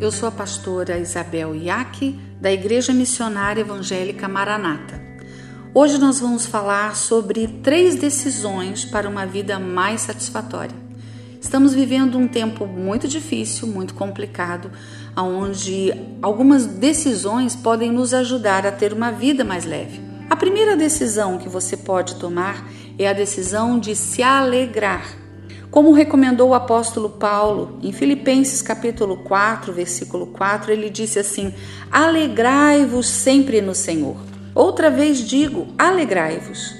Eu sou a pastora Isabel Iaque, da Igreja Missionária Evangélica Maranata. Hoje nós vamos falar sobre três decisões para uma vida mais satisfatória. Estamos vivendo um tempo muito difícil, muito complicado, onde algumas decisões podem nos ajudar a ter uma vida mais leve. A primeira decisão que você pode tomar é a decisão de se alegrar. Como recomendou o apóstolo Paulo, em Filipenses capítulo 4, versículo 4, ele disse assim: Alegrai-vos sempre no Senhor. Outra vez digo, alegrai-vos.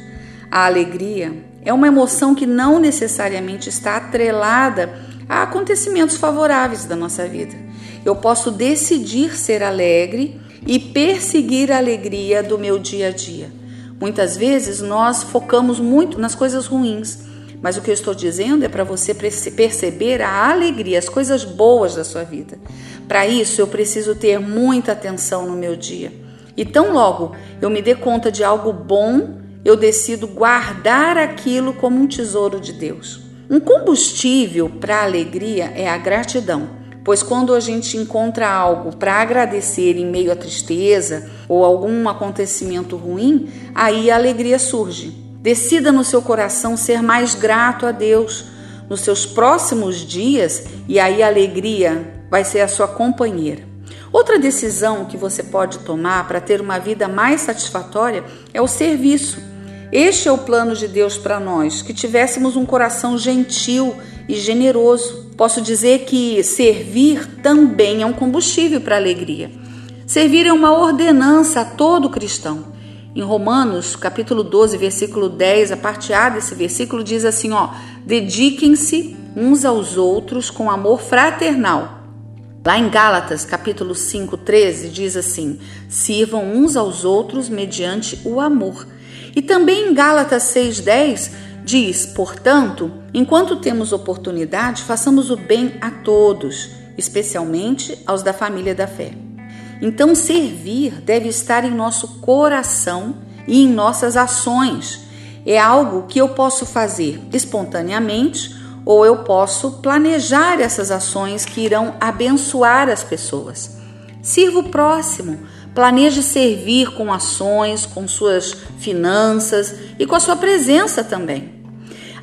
A alegria é uma emoção que não necessariamente está atrelada a acontecimentos favoráveis da nossa vida. Eu posso decidir ser alegre e perseguir a alegria do meu dia a dia. Muitas vezes nós focamos muito nas coisas ruins mas o que eu estou dizendo é para você perceber a alegria, as coisas boas da sua vida. Para isso, eu preciso ter muita atenção no meu dia. E tão logo eu me dê conta de algo bom, eu decido guardar aquilo como um tesouro de Deus. Um combustível para a alegria é a gratidão, pois quando a gente encontra algo para agradecer em meio à tristeza ou algum acontecimento ruim, aí a alegria surge. Decida no seu coração ser mais grato a Deus nos seus próximos dias e aí a alegria vai ser a sua companheira. Outra decisão que você pode tomar para ter uma vida mais satisfatória é o serviço. Este é o plano de Deus para nós, que tivéssemos um coração gentil e generoso. Posso dizer que servir também é um combustível para a alegria. Servir é uma ordenança a todo cristão. Em Romanos, capítulo 12, versículo 10, a parte A desse versículo diz assim, ó: "Dediquem-se uns aos outros com amor fraternal". Lá em Gálatas, capítulo 5, 13, diz assim: "Sirvam uns aos outros mediante o amor". E também em Gálatas 6:10 diz: "Portanto, enquanto temos oportunidade, façamos o bem a todos, especialmente aos da família da fé". Então, servir deve estar em nosso coração e em nossas ações. É algo que eu posso fazer espontaneamente ou eu posso planejar essas ações que irão abençoar as pessoas. Sirva o próximo, planeje servir com ações, com suas finanças e com a sua presença também.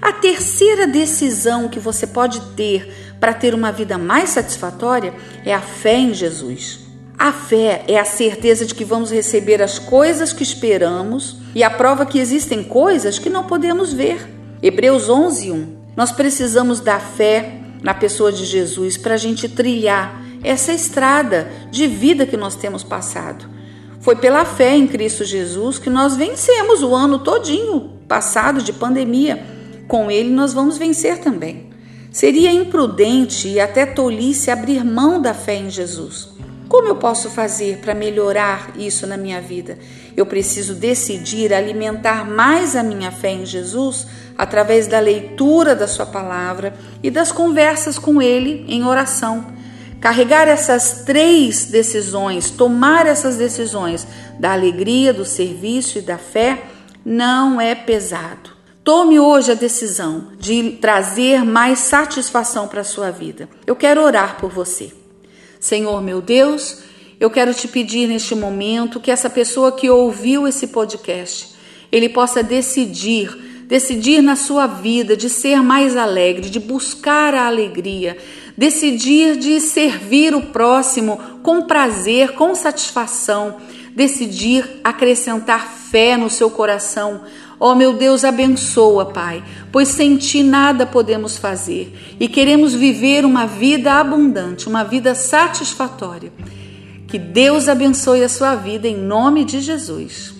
A terceira decisão que você pode ter para ter uma vida mais satisfatória é a fé em Jesus. A fé é a certeza de que vamos receber as coisas que esperamos e a prova que existem coisas que não podemos ver. Hebreus 11, 1. Nós precisamos da fé na pessoa de Jesus para a gente trilhar essa estrada de vida que nós temos passado. Foi pela fé em Cristo Jesus que nós vencemos o ano todinho passado de pandemia. Com ele nós vamos vencer também. Seria imprudente e até tolice abrir mão da fé em Jesus. Como eu posso fazer para melhorar isso na minha vida? Eu preciso decidir alimentar mais a minha fé em Jesus através da leitura da Sua palavra e das conversas com Ele em oração. Carregar essas três decisões, tomar essas decisões da alegria, do serviço e da fé, não é pesado. Tome hoje a decisão de trazer mais satisfação para a sua vida. Eu quero orar por você. Senhor meu Deus, eu quero te pedir neste momento que essa pessoa que ouviu esse podcast, ele possa decidir, decidir na sua vida de ser mais alegre, de buscar a alegria, decidir de servir o próximo com prazer, com satisfação, decidir acrescentar fé no seu coração, Ó oh, meu Deus, abençoa, Pai, pois sem ti nada podemos fazer e queremos viver uma vida abundante, uma vida satisfatória. Que Deus abençoe a sua vida em nome de Jesus.